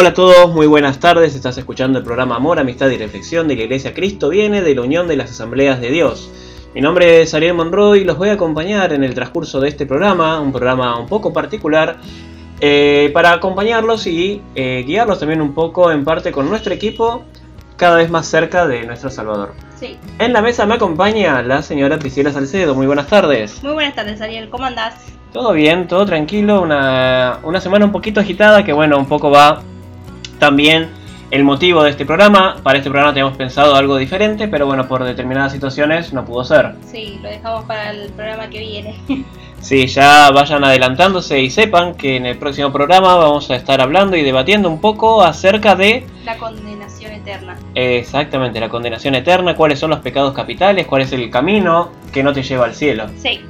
Hola a todos, muy buenas tardes. Estás escuchando el programa Amor, Amistad y Reflexión de la Iglesia Cristo Viene de la Unión de las Asambleas de Dios. Mi nombre es Ariel Monroy y los voy a acompañar en el transcurso de este programa, un programa un poco particular, eh, para acompañarlos y eh, guiarlos también un poco en parte con nuestro equipo cada vez más cerca de nuestro Salvador. Sí. En la mesa me acompaña la señora Priscila Salcedo. Muy buenas tardes. Muy buenas tardes, Ariel. ¿Cómo andás? Todo bien, todo tranquilo, una, una semana un poquito agitada que bueno, un poco va también el motivo de este programa. Para este programa teníamos pensado algo diferente, pero bueno, por determinadas situaciones no pudo ser. Sí, lo dejamos para el programa que viene. Sí, ya vayan adelantándose y sepan que en el próximo programa vamos a estar hablando y debatiendo un poco acerca de... La condenación eterna. Exactamente, la condenación eterna, cuáles son los pecados capitales, cuál es el camino que no te lleva al cielo. Sí,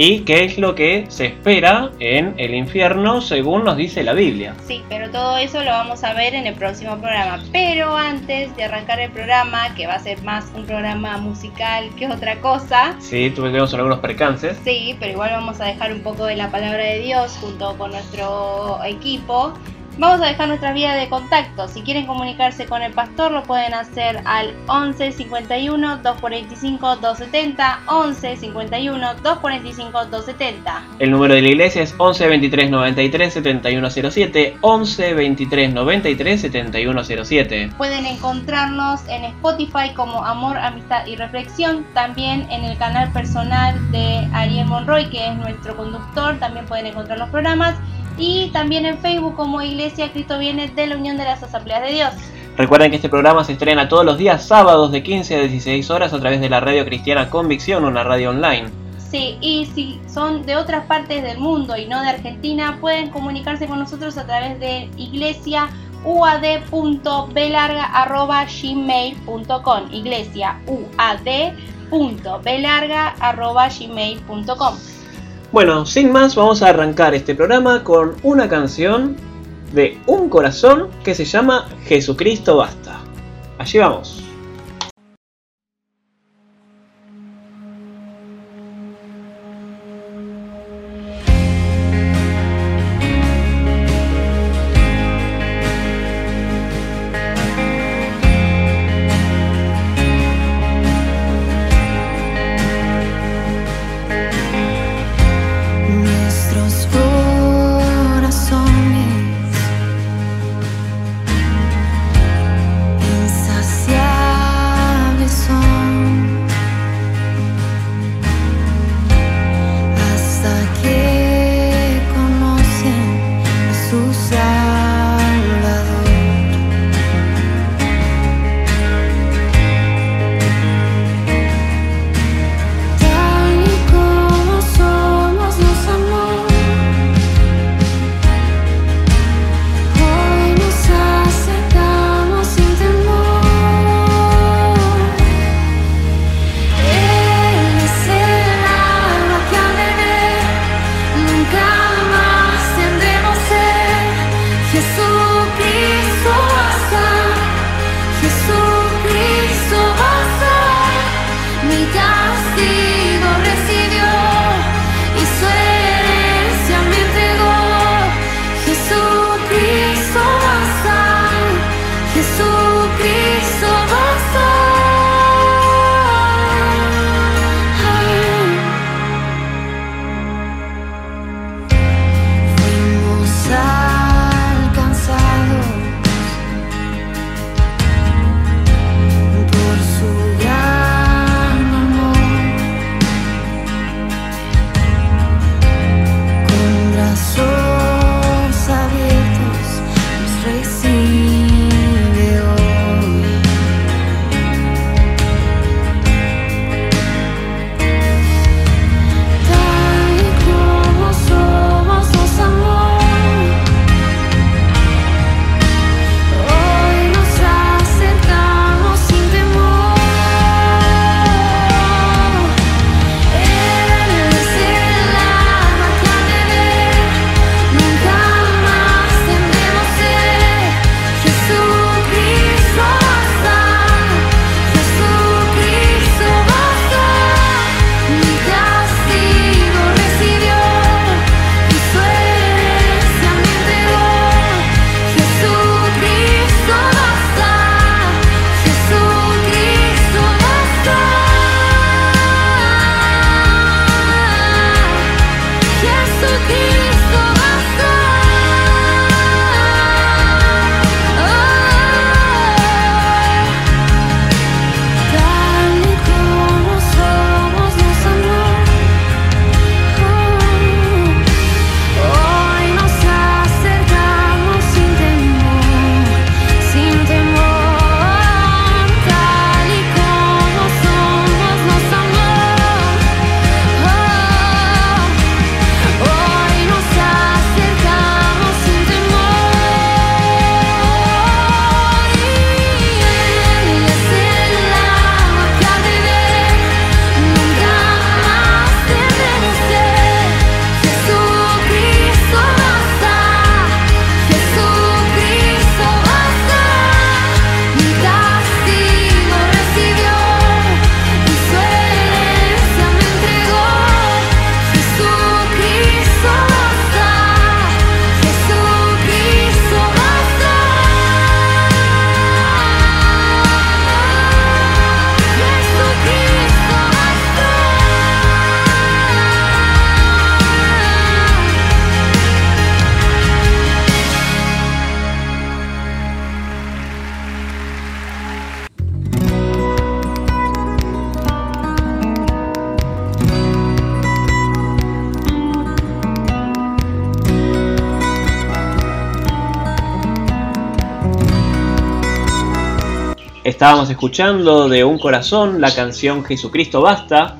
Y qué es lo que se espera en el infierno según nos dice la Biblia. sí, pero todo eso lo vamos a ver en el próximo programa. Pero antes de arrancar el programa, que va a ser más un programa musical que otra cosa, Sí, tuvimos algunos percances. sí, pero igual vamos a dejar un poco de la palabra de Dios junto con nuestro equipo. Vamos a dejar nuestra vía de contacto. Si quieren comunicarse con el pastor, lo pueden hacer al 11 51 245 270. 11 51 245 270. El número de la iglesia es 11 23 93 7107. 11 23 93 7107. Pueden encontrarnos en Spotify como Amor, Amistad y Reflexión. También en el canal personal de Ariel Monroy, que es nuestro conductor. También pueden encontrar los programas. Y también en Facebook como Iglesia Cristo Viene de la Unión de las Asambleas de Dios. Recuerden que este programa se estrena todos los días sábados de 15 a 16 horas a través de la radio cristiana Convicción, una radio online. Sí, y si son de otras partes del mundo y no de Argentina, pueden comunicarse con nosotros a través de iglesiauad.belarga.gmail.com Iglesia uad.belarga.gmail.com Bueno, sin más, vamos a arrancar este programa con una canción de un corazón que se llama Jesucristo Basta. Allí vamos. Estábamos escuchando de Un Corazón la canción Jesucristo Basta.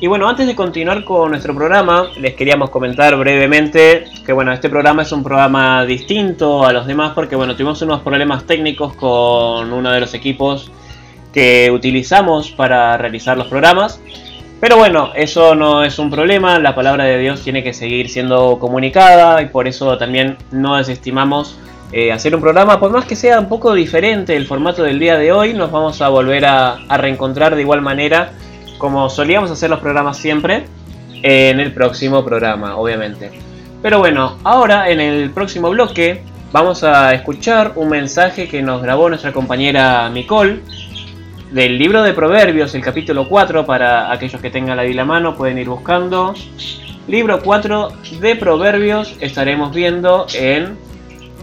Y bueno, antes de continuar con nuestro programa, les queríamos comentar brevemente que bueno, este programa es un programa distinto a los demás porque bueno, tuvimos unos problemas técnicos con uno de los equipos que utilizamos para realizar los programas. Pero bueno, eso no es un problema, la palabra de Dios tiene que seguir siendo comunicada y por eso también no desestimamos eh, hacer un programa, por más que sea un poco diferente el formato del día de hoy, nos vamos a volver a, reencontrar de igual manera como solíamos hacer los programas siempre en el próximo programa, obviamente. Pero bueno, ahora en el próximo bloque vamos a escuchar un mensaje que nos grabó nuestra compañera Nicole del libro de Proverbios, el capítulo 4, para aquellos que tengan la Biblia a mano pueden ir buscando. Libro 4 de Proverbios estaremos viendo en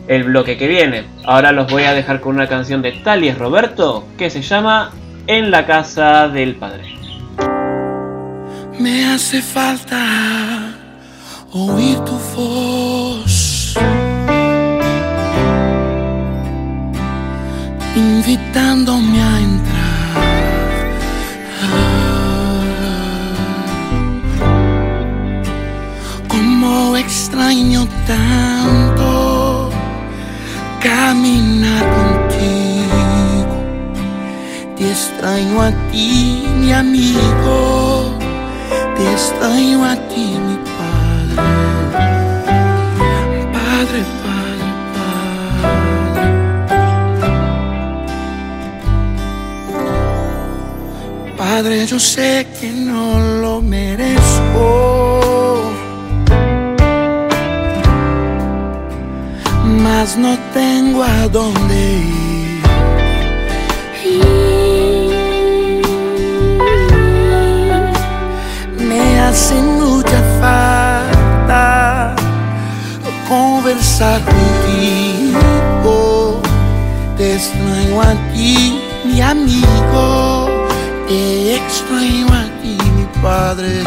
el bloque que viene. Ahora los voy a dejar con una canción de Talies Roberto que se llama En la casa del padre. Me hace falta oír tu voz, invitándome a entrar. como extraño tanto amigo. Te extraño a ti, mi padre. Padre, padre, padre. Padre, yo sé que no lo merezco. no tengo a dónde ir. Hace mucha falta conversar contigo. Te extraño a ti, mi amigo. Te extraño a ti, mi padre.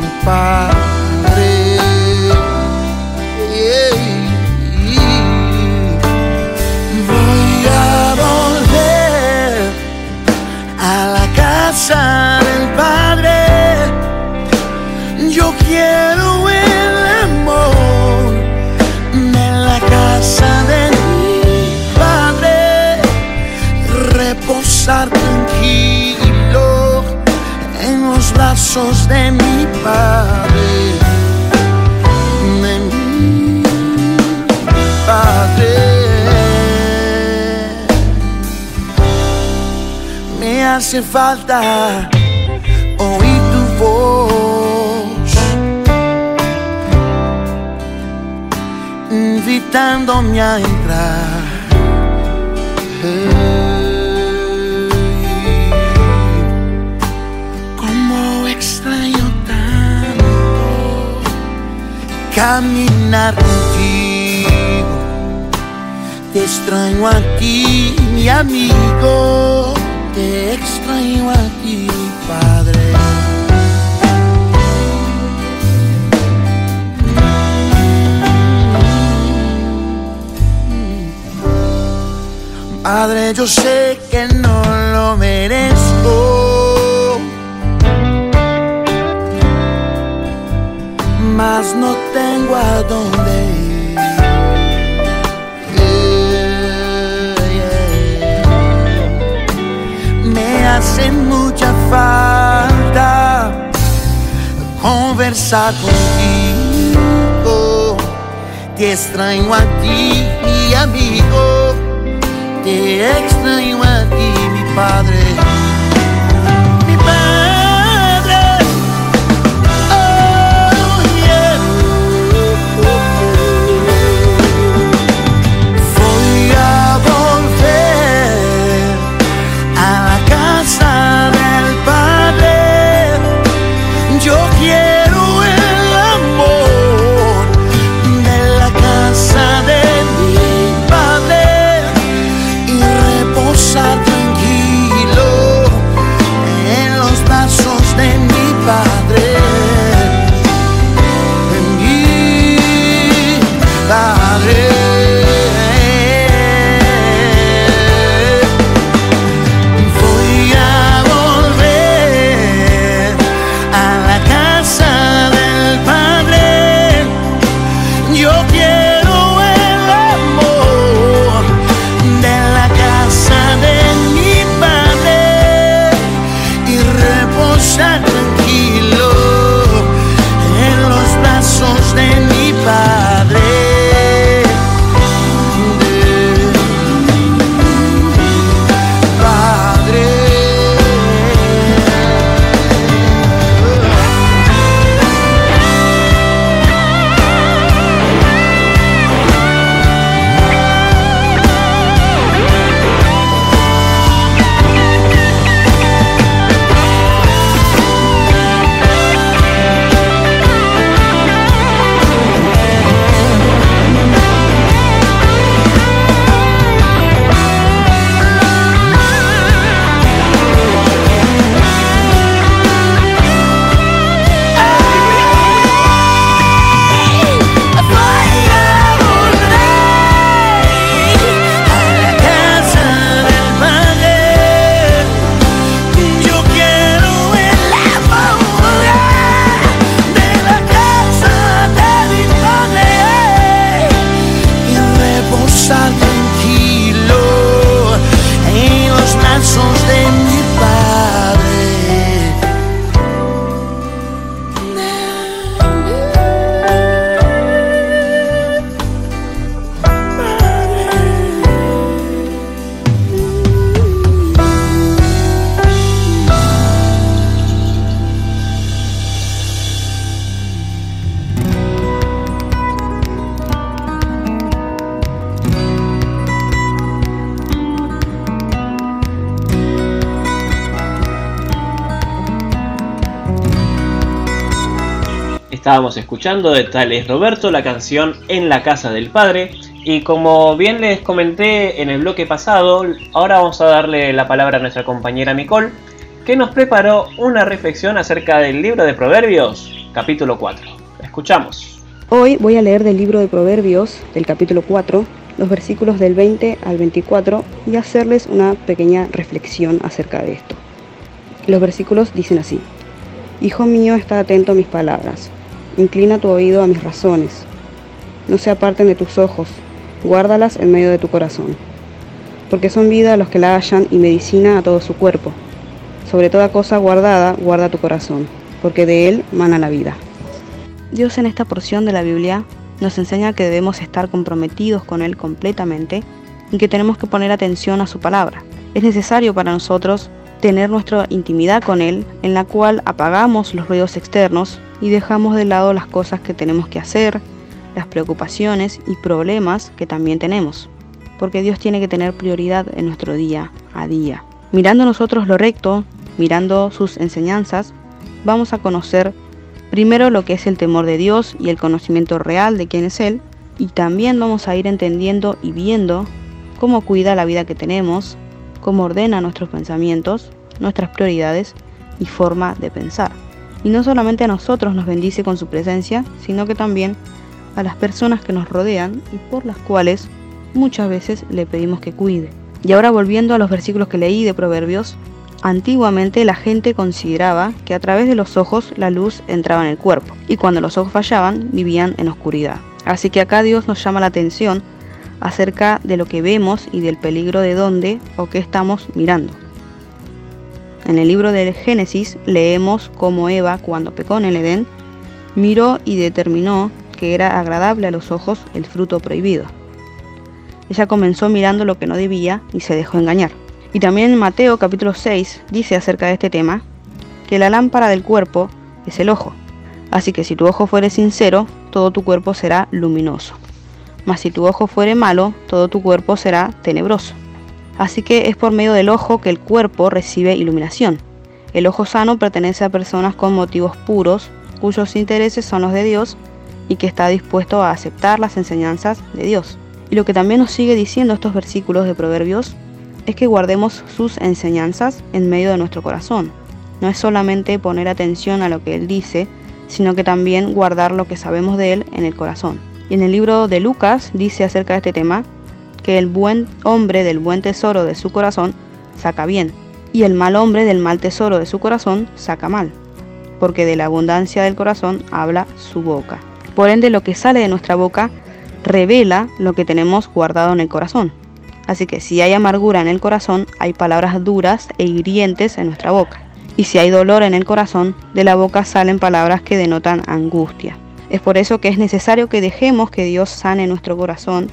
Mi padre. De mi Padre. De mi Padre. hace falta oír tu voz, invitándome a entrar. Caminar contigo. Te extraño a ti, mi amigo te extraño a ti, Padre. Padre, yo sé que no lo merezco. Mas no tengo a ir. hace mucha falta conversar contigo. Te extraño a ti, mi amigo. Te extraño a ti, mi padre. Estábamos escuchando de Tales Roberto la canción En la casa del padre. Y como bien les comenté en el bloque pasado, ahora vamos a darle la palabra a nuestra compañera Nicole, que nos preparó una reflexión acerca del libro de Proverbios, capítulo 4. escuchamos. Hoy voy a leer del libro de Proverbios, del capítulo 4, los versículos del 20 al 24 y hacerles una pequeña reflexión acerca de esto. Los versículos dicen así. Hijo mío, está atento a mis palabras, inclina tu oído a mis razones, no se aparten de tus ojos, guárdalas en medio de tu corazón, porque son vida a los que la hallan y medicina a todo su cuerpo. Sobre toda cosa guardada, guarda tu corazón, porque de él mana la vida. Dios en esta porción de la Biblia nos enseña que debemos estar comprometidos con Él completamente y que tenemos que poner atención a su palabra. Es necesario para nosotros tener nuestra intimidad con Él, en la cual apagamos los ruidos externos y dejamos de lado las cosas que tenemos que hacer, las preocupaciones y problemas que también tenemos, porque Dios tiene que tener prioridad en nuestro día a día. Mirando nosotros lo recto, mirando sus enseñanzas, vamos a conocer primero lo que es el temor de Dios y el conocimiento real de quién es Él, y también vamos a ir entendiendo y viendo cómo cuida la vida que tenemos, cómo ordena nuestros pensamientos, nuestras prioridades y forma de pensar. Y no solamente a nosotros nos bendice con su presencia, sino que también a las personas que nos rodean y por las cuales muchas veces le pedimos que cuide. Y ahora volviendo a los versículos que leí de Proverbios, antiguamente la gente consideraba que a través de los ojos la luz entraba en el cuerpo, y cuando los ojos fallaban vivían en oscuridad. Así que acá Dios nos llama la atención acerca de lo que vemos y del peligro de dónde o qué estamos mirando. En el libro del Génesis leemos cómo Eva, cuando pecó en el Edén, miró y determinó que era agradable a los ojos el fruto prohibido. Ella comenzó mirando lo que no debía y se dejó engañar. Y también Mateo capítulo 6 dice acerca de este tema que la lámpara del cuerpo es el ojo. Así que si tu ojo fuere sincero, todo tu cuerpo será luminoso mas si tu ojo fuere malo, todo tu cuerpo será tenebroso. Así que es por medio del ojo que el cuerpo recibe iluminación. El ojo sano pertenece a personas con motivos puros, cuyos intereses son los de Dios y que está dispuesto a aceptar las enseñanzas de Dios. Y lo que también nos sigue diciendo estos versículos de Proverbios es que guardemos sus enseñanzas en medio de nuestro corazón. No es solamente poner atención a lo que Él dice, sino que también guardar lo que sabemos de Él en el corazón. Y en el libro de Lucas dice acerca de este tema que el buen hombre del buen tesoro de su corazón saca bien, y el mal hombre del mal tesoro de su corazón saca mal, porque de la abundancia del corazón habla su boca. Por ende, lo que sale de nuestra boca revela lo que tenemos guardado en el corazón. Así que si hay amargura en el corazón, hay palabras duras e hirientes en nuestra boca. Y si hay dolor en el corazón, de la boca salen palabras que denotan angustia. Es por eso que es necesario que dejemos que Dios sane nuestro corazón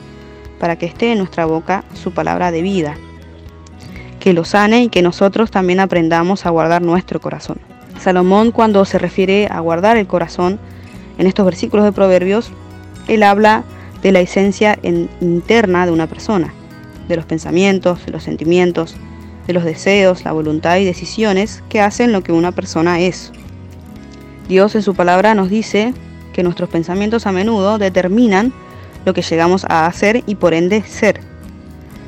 para que esté en nuestra boca su palabra de vida. Que lo sane y que nosotros también aprendamos a guardar nuestro corazón. Salomón cuando se refiere a guardar el corazón en estos versículos de Proverbios, él habla de la esencia interna de una persona, de los pensamientos, de los sentimientos, de los deseos, la voluntad y decisiones que hacen lo que una persona es. Dios en su palabra nos dice que nuestros pensamientos a menudo determinan lo que llegamos a hacer y por ende ser.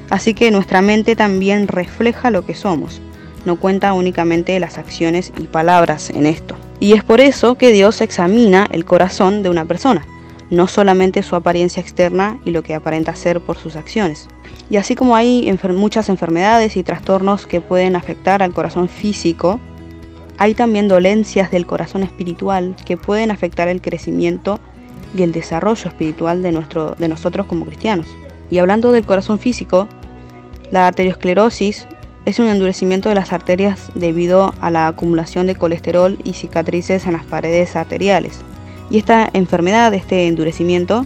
Así que nuestra mente también refleja lo que somos, no cuenta únicamente las acciones y palabras en esto. Y es por eso que Dios examina el corazón de una persona, no solamente su apariencia externa y lo que aparenta ser por sus acciones. Y así como hay muchas enfermedades y trastornos que pueden afectar al corazón físico, hay también dolencias del corazón espiritual que pueden afectar el crecimiento y el desarrollo espiritual de, nuestro, de nosotros como cristianos. Y hablando del corazón físico, la arteriosclerosis es un endurecimiento de las arterias debido a la acumulación de colesterol y cicatrices en las paredes arteriales. Y esta enfermedad, este endurecimiento,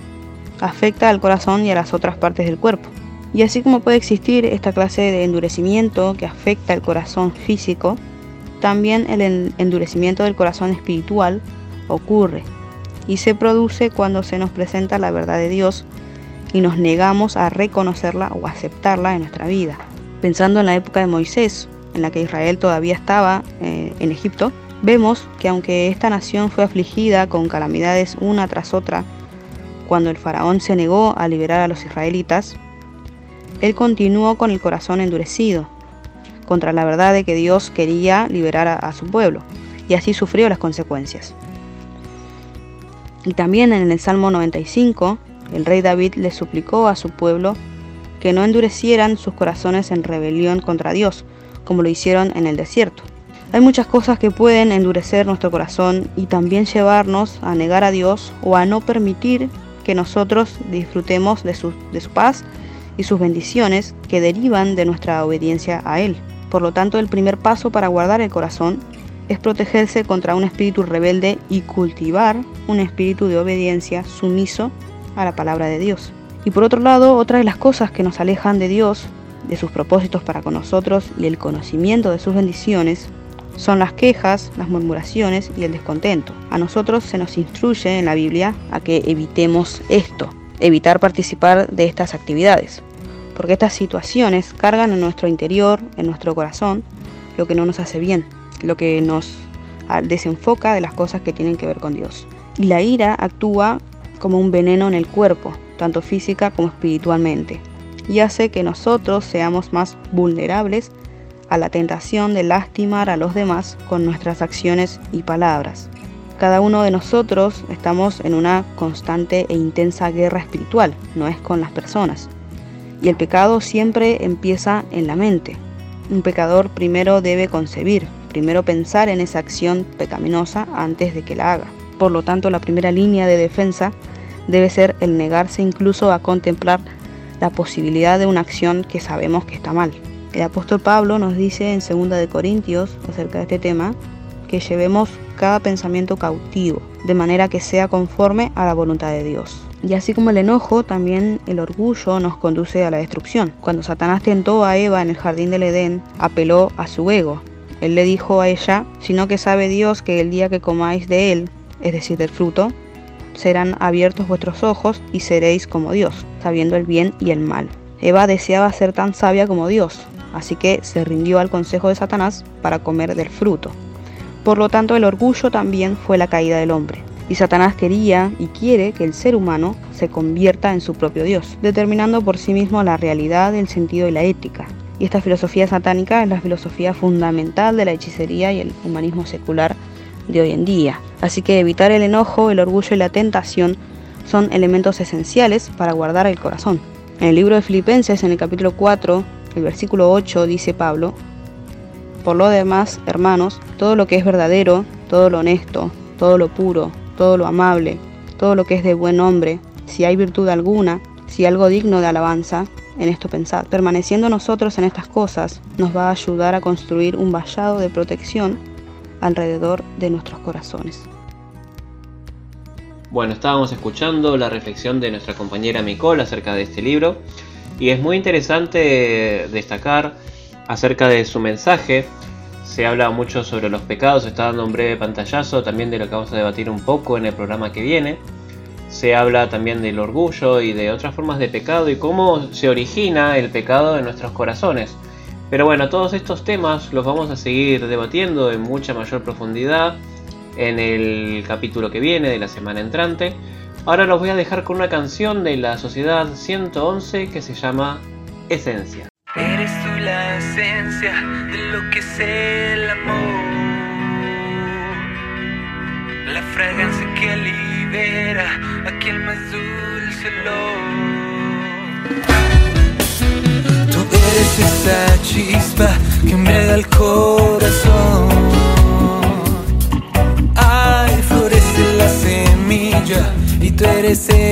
afecta al corazón y a las otras partes del cuerpo. Y así como puede existir esta clase de endurecimiento que afecta al corazón físico, también el endurecimiento del corazón espiritual ocurre y se produce cuando se nos presenta la verdad de Dios y nos negamos a reconocerla o aceptarla en nuestra vida. Pensando en la época de Moisés, en la que Israel todavía estaba eh, en Egipto, Vemos que aunque esta nación fue afligida con calamidades una tras otra, cuando el faraón se negó a liberar a los israelitas, él continuó con el corazón endurecido contra la verdad de que Dios quería liberar a, a su pueblo, y así sufrió las consecuencias. Y también en el Salmo 95, el rey David le suplicó a su pueblo que no endurecieran sus corazones en rebelión contra Dios, como lo hicieron en el desierto. Hay muchas cosas que pueden endurecer nuestro corazón y también llevarnos a negar a Dios o a no permitir que nosotros disfrutemos de su, de su paz y sus bendiciones que derivan de nuestra obediencia a Él. Por lo tanto, el primer paso para guardar el corazón es protegerse contra un espíritu rebelde y cultivar un espíritu de obediencia sumiso a la palabra de Dios. Y por otro lado, otra de las cosas que nos alejan de Dios, de sus propósitos para con nosotros y el conocimiento de sus bendiciones, son las quejas, las murmuraciones y el descontento. A nosotros se nos instruye en la Biblia a que evitemos esto, evitar participar de estas actividades, porque estas situaciones cargan en nuestro interior, en nuestro corazón, lo que no nos hace bien, lo que nos desenfoca de las cosas que tienen que ver con Dios. Y la ira actúa como un veneno en el cuerpo, tanto física como espiritualmente, y hace que nosotros seamos más vulnerables a la tentación de lastimar a los demás con nuestras acciones y palabras. Cada uno de nosotros estamos en una constante e intensa guerra espiritual, no es con las personas. Y el pecado siempre empieza en la mente. Un pecador primero debe concebir, primero pensar en esa acción pecaminosa antes de que la haga. Por lo tanto, la primera línea de defensa debe ser el negarse incluso a contemplar la posibilidad de una acción que sabemos que está mal. El apóstol Pablo nos dice en 2 de Corintios acerca de este tema que llevemos cada pensamiento cautivo, de manera que sea conforme a la voluntad de Dios. Y así como el enojo, también el orgullo nos conduce a la destrucción. Cuando Satanás tentó a Eva en el jardín del Edén, apeló a su ego. Él le dijo a ella, sino que sabe Dios que el día que comáis de él, es decir, del fruto, serán abiertos vuestros ojos y seréis como Dios, sabiendo el bien y el mal. Eva deseaba ser tan sabia como Dios, así que se rindió al consejo de Satanás para comer del fruto. Por lo tanto, el orgullo también fue la caída del hombre. Y Satanás quería y quiere que el ser humano se convierta en su propio Dios, determinando por sí mismo la realidad, el sentido y la ética. Y esta filosofía satánica es la filosofía fundamental de la hechicería y el humanismo secular de hoy en día. Así que evitar el enojo, el orgullo y la tentación son elementos esenciales para guardar el corazón. En el libro de Filipenses, en el capítulo 4, el versículo 8 dice Pablo, Por lo demás, hermanos, todo lo que es verdadero, todo lo honesto, todo lo puro, todo lo amable, todo lo que es de buen nombre, si hay virtud alguna, si algo digno de alabanza, en esto pensad. Permaneciendo nosotros en estas cosas, nos va a ayudar a construir un vallado de protección alrededor de nuestros corazones. Bueno, estábamos escuchando la reflexión de nuestra compañera Micol acerca de este libro y es muy interesante destacar acerca de su mensaje. Se habla mucho sobre los pecados, está dando un breve pantallazo también de lo que vamos a debatir un poco en el programa que viene. Se habla también del orgullo y de otras formas de pecado y cómo se origina el pecado en nuestros corazones. Pero bueno, todos estos temas los vamos a seguir debatiendo en mucha mayor profundidad en el capítulo que viene de la semana entrante. Ahora los voy a dejar con una canción de la Sociedad 111 que se llama Esencia. Eres tú la esencia de lo que es el amor. La fragancia que aquel más dulce olor. Tú eres esa chispa que embriaga el corazón. Ay, florece la semilla y tú eres el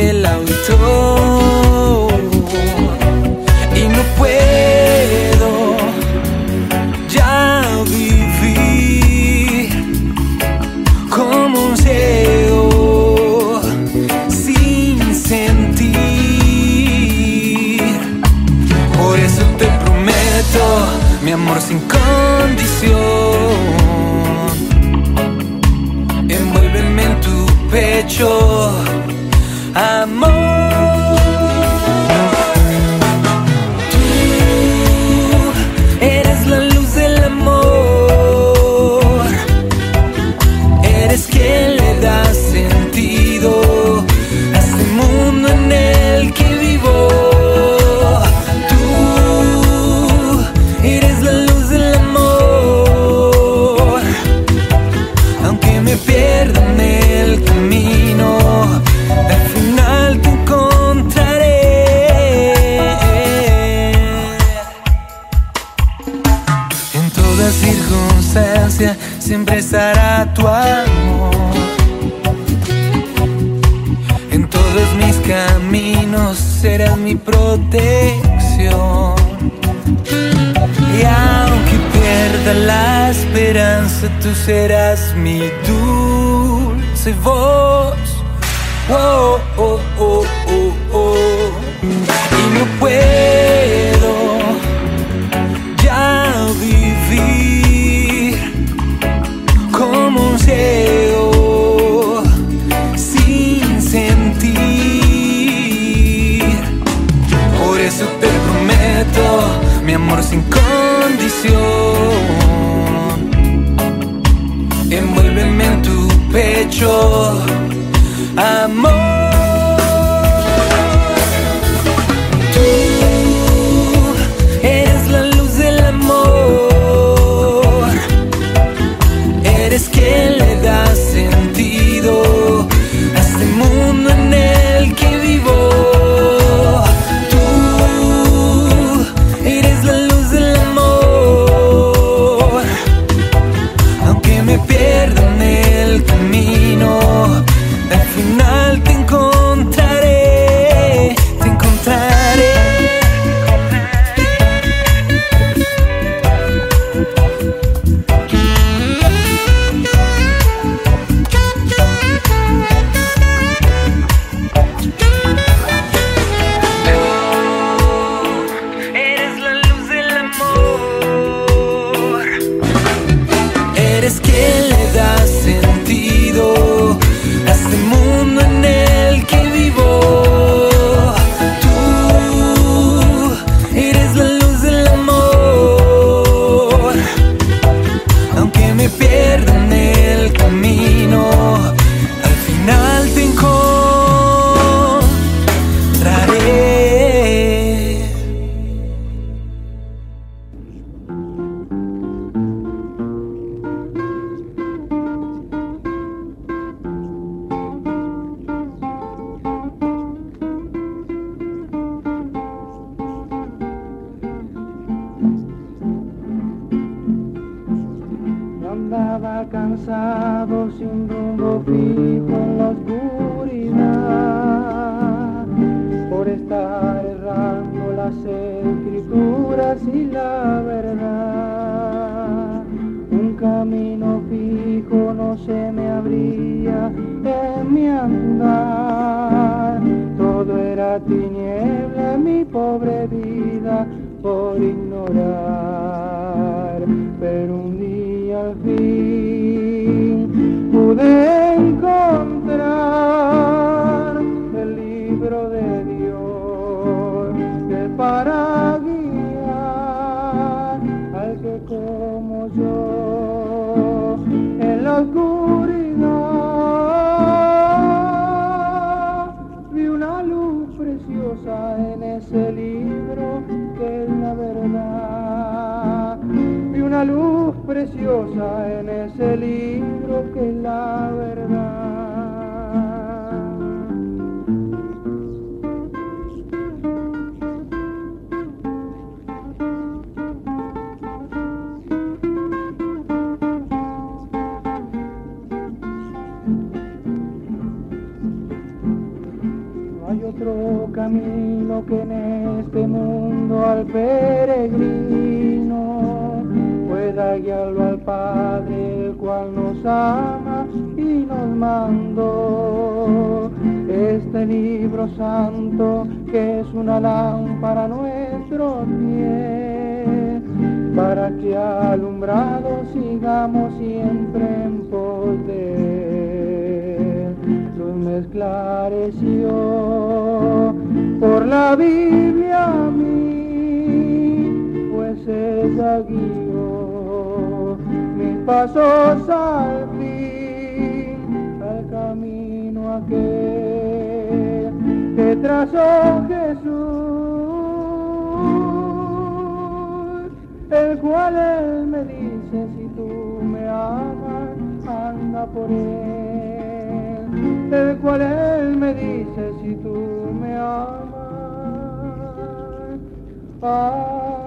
теперь camino que en este mundo al peregrino pueda guiarlo al Padre, el cual nos ama y nos mandó. Este libro santo que es una lámpara nuestro pie, para que alumbrados sigamos siempre en pos de. Luz me esclareció por la Biblia a mí, pues ella guió mis pasos al fin, al camino aquel que trazó Jesús, el cual él me dice, si tú me amas, anda por él el cual él me dice si tú me amas. far.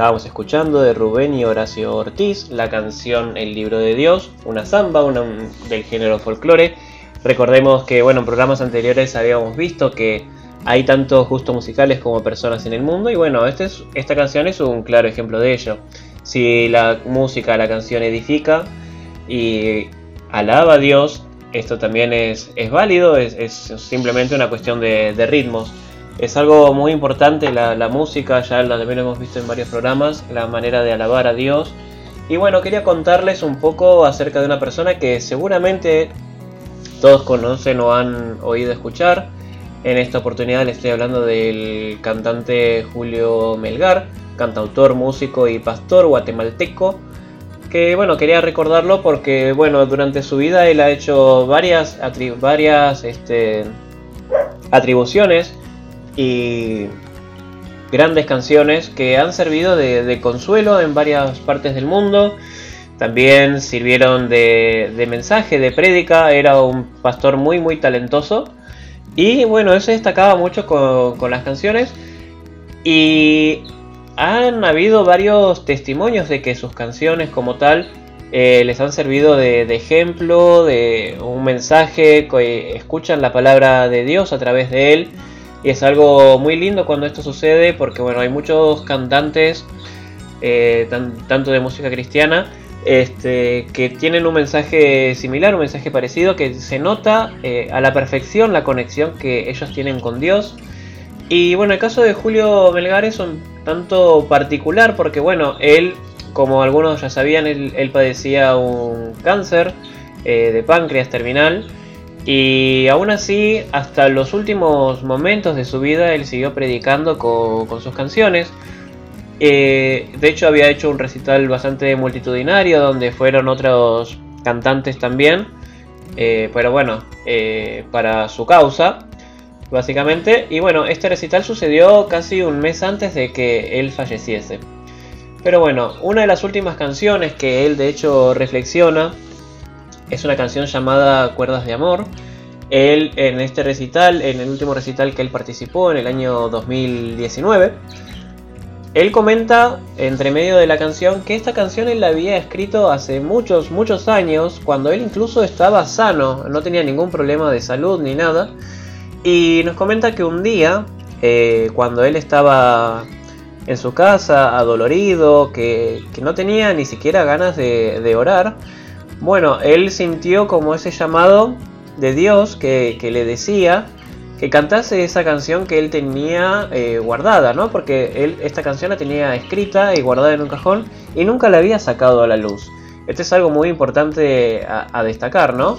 Estábamos escuchando de Rubén y Horacio Ortiz, la canción El libro de Dios, una samba una, del género folclore. Recordemos que bueno, en programas anteriores habíamos visto que hay tanto gustos musicales como personas en el mundo y bueno, este es, esta canción es un claro ejemplo de ello. Si la música, la canción edifica y alaba a Dios, esto también es, es válido, es, es, simplemente una cuestión de, ritmos. Es algo muy importante la, música, ya también lo hemos visto en varios programas, la manera de alabar a Dios. Y bueno, quería contarles un poco acerca de una persona que seguramente todos conocen o han oído escuchar. En esta oportunidad les estoy hablando del cantante Julio Melgar, cantautor, músico y pastor guatemalteco que bueno, quería recordarlo porque bueno, durante su vida él ha hecho varias, varias este, atribuciones y grandes canciones que han servido de, consuelo en varias partes del mundo. También sirvieron de, mensaje, de prédica. Era un pastor muy, muy talentoso. Y bueno, eso destacaba mucho con, las canciones. Y han habido varios testimonios de que sus canciones como tal eh, les han servido de, de, ejemplo, de un mensaje, escuchan la palabra de Dios a través de él. Y es algo muy lindo cuando esto sucede porque bueno, hay muchos cantantes, eh, tan, tanto de música cristiana, este, que tienen un mensaje similar, un mensaje parecido, que se nota eh, a la perfección la conexión que ellos tienen con Dios. Y bueno, el caso de Julio Melgar es un tanto particular porque bueno, él, como algunos ya sabían, él, él padecía un cáncer eh, de páncreas terminal. Y aún así, hasta los últimos momentos de su vida, él siguió predicando con, sus canciones. Eh, de hecho, había hecho un recital bastante multitudinario donde fueron otros cantantes también. Eh, pero bueno, eh, para su causa básicamente. Y bueno, este recital sucedió casi un mes antes de que él falleciese. Pero bueno, una de las últimas canciones que él de hecho reflexiona es una canción llamada Cuerdas de Amor. Él en este recital, en el último recital que él participó en el año 2019, él comenta entre medio de la canción que esta canción él la había escrito hace muchos, muchos años, cuando él incluso estaba sano, no tenía ningún problema de salud ni nada. Y nos comenta que un día, eh, cuando él estaba en su casa, adolorido, que, que no tenía ni siquiera ganas de, de, orar, bueno, él sintió como ese llamado de Dios que, que le decía que cantase esa canción que él tenía eh, guardada, ¿no? Porque él esta canción la tenía escrita y guardada en un cajón y nunca la había sacado a la luz. Este es algo muy importante a, a destacar, ¿no?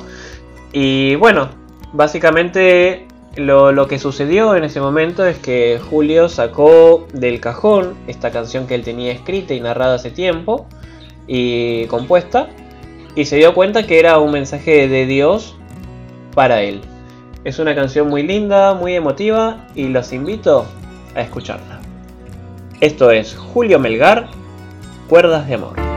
Y bueno, básicamente lo, lo, que sucedió en ese momento es que Julio sacó del cajón esta canción que él tenía escrita y narrada hace tiempo y compuesta y se dio cuenta que era un mensaje de Dios para él. Es una canción muy linda, muy emotiva y los invito a escucharla. Esto es Julio Melgar, Cuerdas de Amor.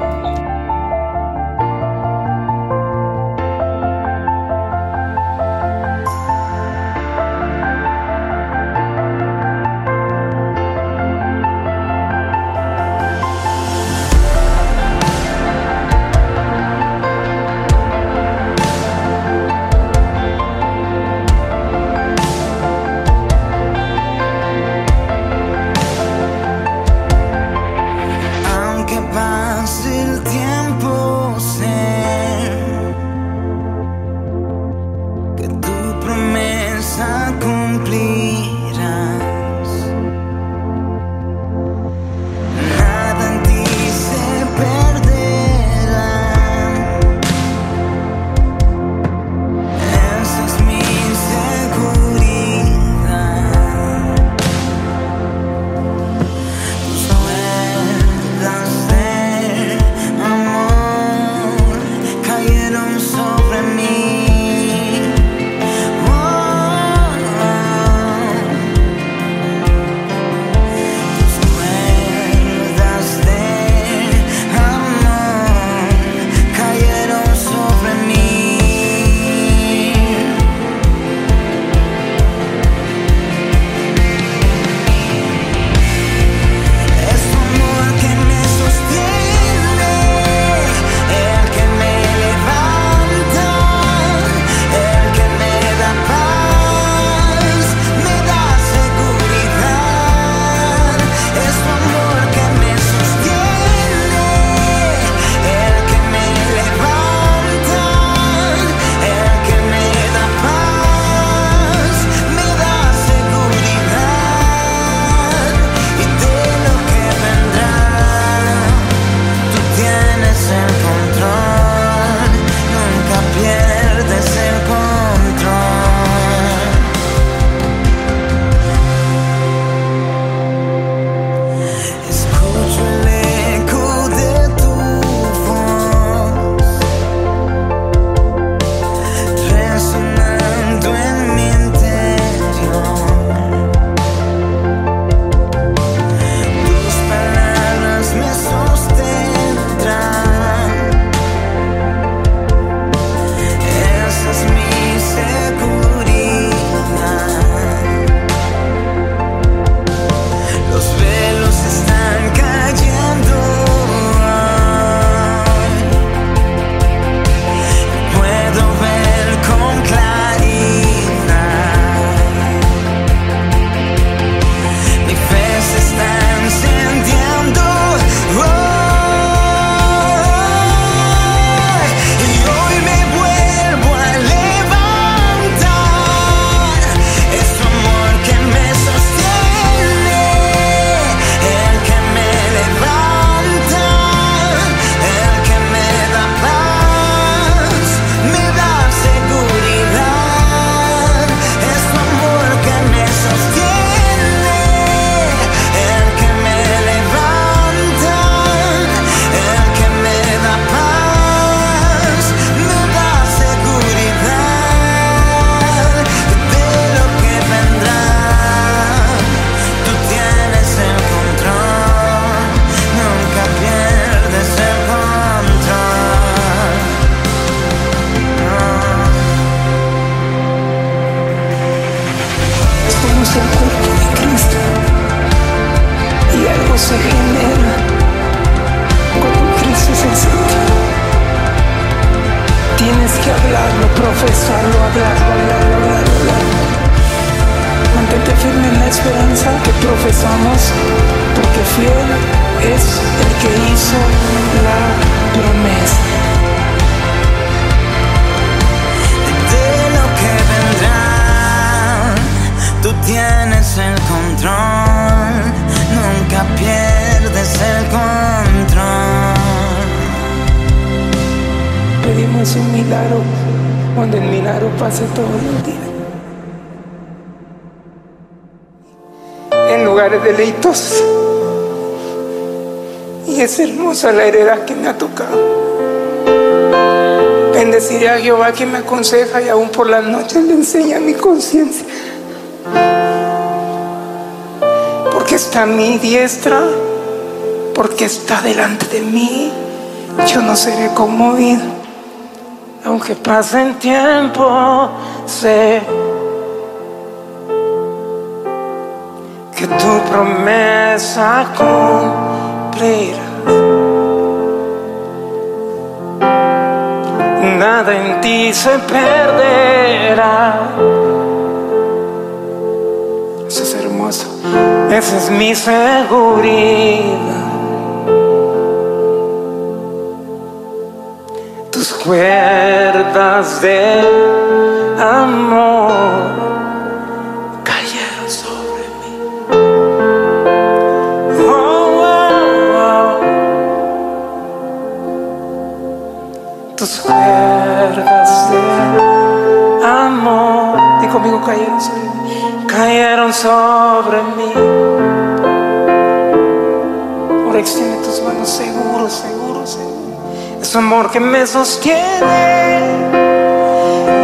Y es hermosa la heredad que me ha tocado. Bendeciré a Jehová que me aconseja y aún por las noches le enseña mi conciencia. Porque está a mi diestra, porque está delante de mí, yo no seré conmovido. Aunque pasen tiempo, sé que tu promesa cumplirá. Nada en ti se perderá. Eso es hermoso. Esa es mi seguridad. Tus cuerdas de amor Tus cuerdas de amor, di conmigo, cayeron sobre mí. Cayeron sobre mí. Ahora extiende tus manos seguro, seguro, seguro. Es amor que me sostiene,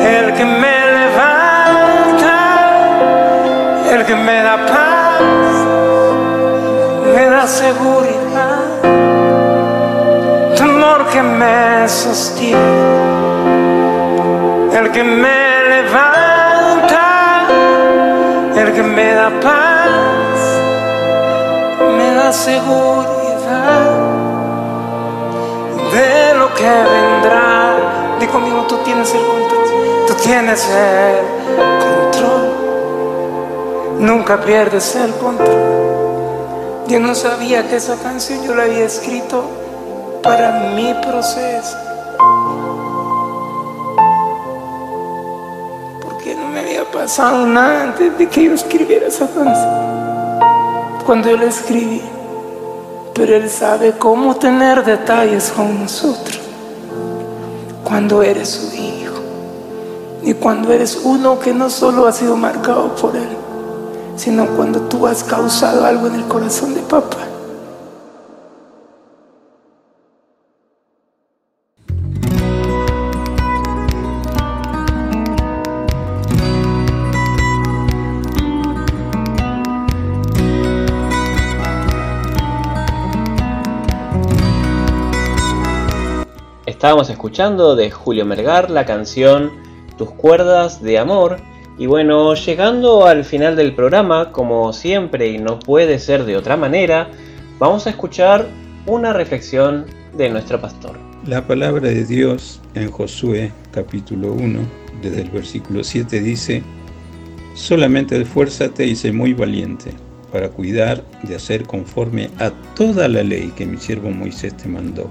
el que me levanta, el que me da paz, me da seguridad. Que me sostiene, el que me levanta, el que me da paz, me da seguridad de lo que vendrá. Di conmigo, tú tienes el control. Tú tienes el control. Nunca pierdes el control. Yo no sabía que esa canción yo la había escrito para mi proceso. Porque no me había pasado nada antes de que yo escribiera esa canción. Cuando yo la escribí pero Él sabe cómo tener detalles con nosotros. Cuando eres su hijo y cuando eres uno que no solo ha sido marcado por Él, sino cuando tú has causado algo en el corazón de papá. Estábamos escuchando de Julio Mergar la canción Tus cuerdas de amor. Y bueno, llegando al final del programa, como siempre y no puede ser de otra manera, vamos a escuchar una reflexión de nuestro pastor. La palabra de Dios en Josué capítulo 1, desde el versículo 7 dice, Solamente esfuérzate y sé muy valiente para cuidar de hacer conforme a toda la ley que mi siervo Moisés te mandó.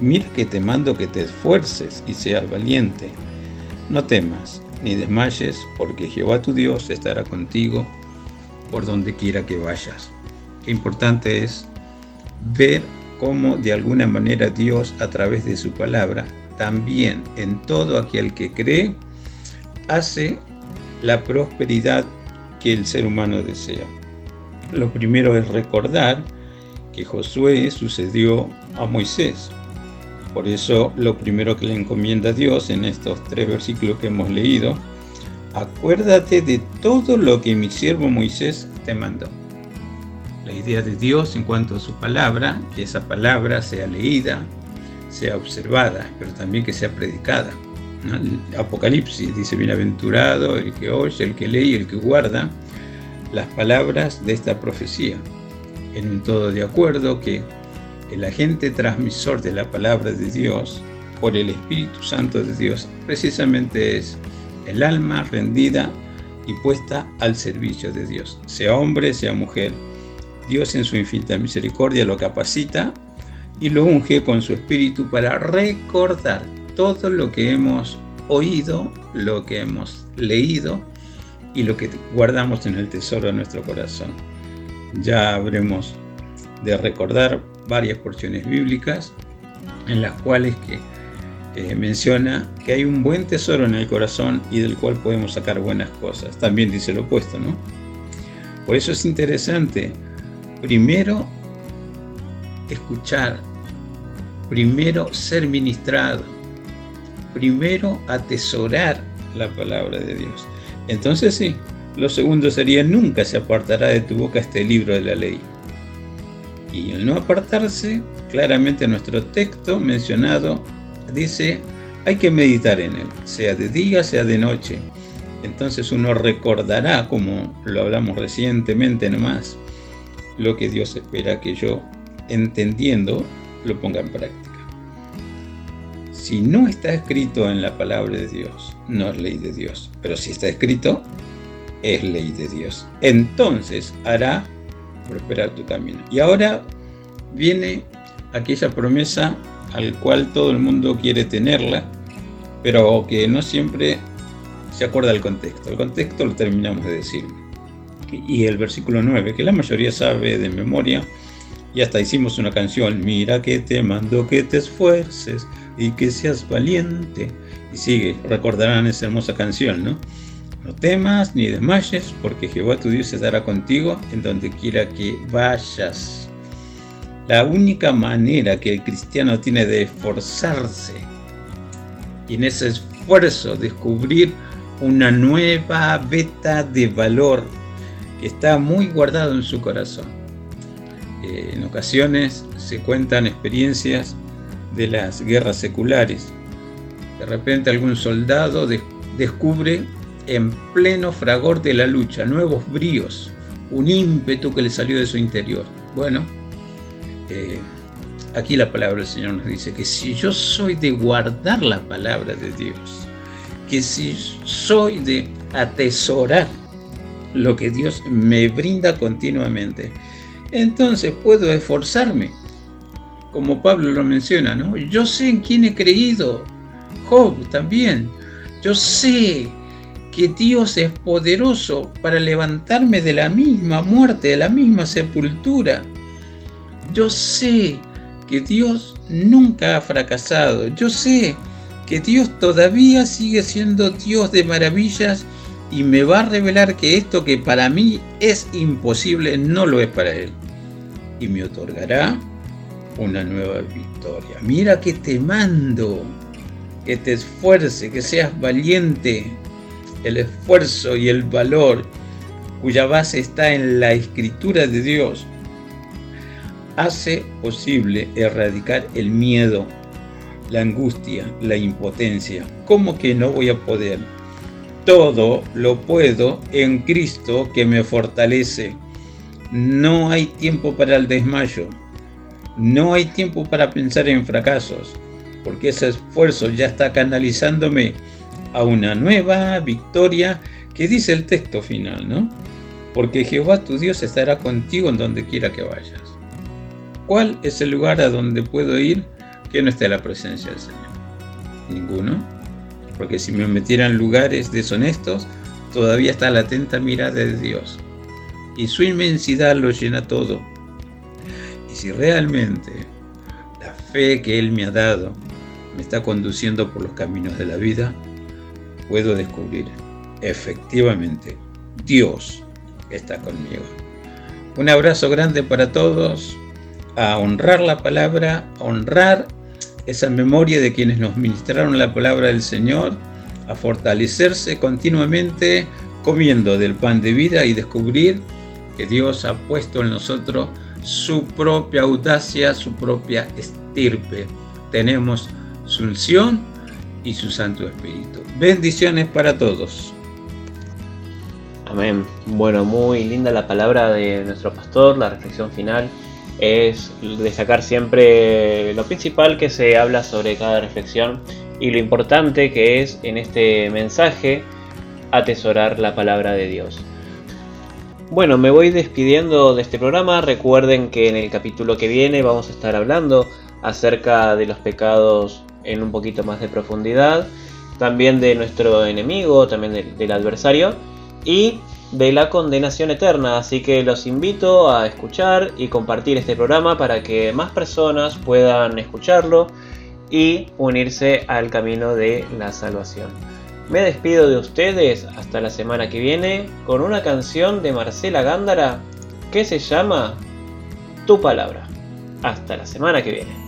Mira que te mando que te esfuerces y seas valiente. No temas ni desmayes, porque Jehová tu Dios estará contigo por donde quiera que vayas. Qué importante es ver cómo de alguna manera Dios a través de su palabra, también en todo aquel que cree, hace la prosperidad que el ser humano desea. Lo primero es recordar que Josué sucedió a Moisés. Por eso lo primero que le encomienda Dios en estos tres versículos que hemos leído, acuérdate de todo lo que mi siervo Moisés te mandó. la idea de Dios en cuanto a su palabra, que esa palabra sea leída, sea observada, pero también que sea predicada. Apocalipsis dice, bienaventurado el que oye, el que lee y el que guarda las palabras de esta profecía. En un todo de acuerdo que el agente transmisor de la palabra de Dios por el Espíritu Santo de Dios precisamente es el alma rendida y puesta al servicio de Dios, sea hombre, sea mujer. Dios en su infinita misericordia lo capacita y lo unge con su espíritu para recordar todo lo que hemos oído, lo que hemos leído y lo que guardamos en el tesoro de nuestro corazón. Ya habremos de recordar varias porciones bíblicas en las cuales que menciona que hay un buen tesoro en el corazón y del cual podemos sacar buenas cosas. También dice lo opuesto, ¿no? Por eso es interesante, primero, escuchar, primero ser ministrado, primero atesorar la palabra de Dios. Entonces sí, lo segundo sería nunca se apartará de tu boca este libro de la ley. Y el no apartarse, claramente nuestro texto mencionado dice, hay que meditar en él, sea de día, sea de noche. Entonces uno recordará, como lo hablamos recientemente nomás, lo que Dios espera que yo, entendiendo, lo ponga en práctica. Si no está escrito en la palabra de Dios, no es ley de Dios. Pero si está escrito, es ley de Dios. Entonces hará prosperar. Y ahora viene aquella promesa al cual todo el mundo quiere tenerla, pero que no siempre se acuerda del contexto. El contexto lo terminamos de decir. Y el versículo 9, que la mayoría sabe de memoria, y hasta hicimos una canción, mira que te mando que te esfuerces y que seas valiente. Y sigue, recordarán esa hermosa canción, ¿no? No temas ni desmayes, porque Jehová tu Dios estará contigo en donde quiera que vayas. La única manera que el cristiano tiene de esforzarse y en ese esfuerzo descubrir una nueva beta de valor que está muy guardado en su corazón. Eh, en ocasiones se cuentan experiencias de las guerras seculares. De repente algún soldado descubre en pleno fragor de la lucha nuevos bríos, un ímpetu que le salió de su interior. Bueno, eh, aquí la palabra del Señor nos dice que si yo soy de guardar la palabra de Dios, que si soy de atesorar lo que Dios me brinda continuamente, entonces puedo esforzarme. Como Pablo lo menciona, ¿no? Yo sé en quién he creído. Job también. Yo sé que Dios es poderoso para levantarme de la misma muerte, de la misma sepultura. Yo sé que Dios nunca ha fracasado. Yo sé que Dios todavía sigue siendo Dios de maravillas y me va a revelar que esto que para mí es imposible no lo es para Él. Y me otorgará una nueva victoria. Mira que te mando, que te esfuerce, que seas valiente. El esfuerzo y el valor cuya base está en la escritura de Dios hace posible erradicar el miedo, la angustia, la impotencia. ¿Cómo que no voy a poder? Todo lo puedo en Cristo que me fortalece. No hay tiempo para el desmayo. No hay tiempo para pensar en fracasos, porque ese esfuerzo ya está canalizándome a una nueva victoria que dice el texto final, ¿no? Porque Jehová tu Dios estará contigo en donde quiera que vayas. ¿Cuál es el lugar a donde puedo ir que no esté la presencia del Señor? Ninguno. Porque si me metieran en lugares deshonestos, todavía está la atenta mirada de Dios. Y su inmensidad lo llena todo. Y si realmente la fe que Él me ha dado me está conduciendo por los caminos de la vida, puedo descubrir efectivamente Dios está conmigo. Un abrazo grande para todos a honrar la palabra, a honrar esa memoria de quienes nos ministraron la palabra del Señor, a fortalecerse continuamente comiendo del pan de vida y descubrir que Dios ha puesto en nosotros su propia audacia, su propia estirpe. Tenemos su unción y su Santo Espíritu. Bendiciones para todos. Amén. Bueno, muy linda la palabra de nuestro pastor, la reflexión final es destacar siempre lo principal que se habla sobre cada reflexión y lo importante que es en este mensaje atesorar la palabra de Dios. Bueno, me voy despidiendo de este programa. Recuerden que en el capítulo que viene vamos a estar hablando acerca de los pecados en un poquito más de profundidad, también de nuestro enemigo, también del, adversario y de la condenación eterna. Así que los invito a escuchar y compartir este programa para que más personas puedan escucharlo y unirse al camino de la salvación. Me despido de ustedes hasta la semana que viene con una canción de Marcela Gándara que se llama Tu palabra. Hasta la semana que viene.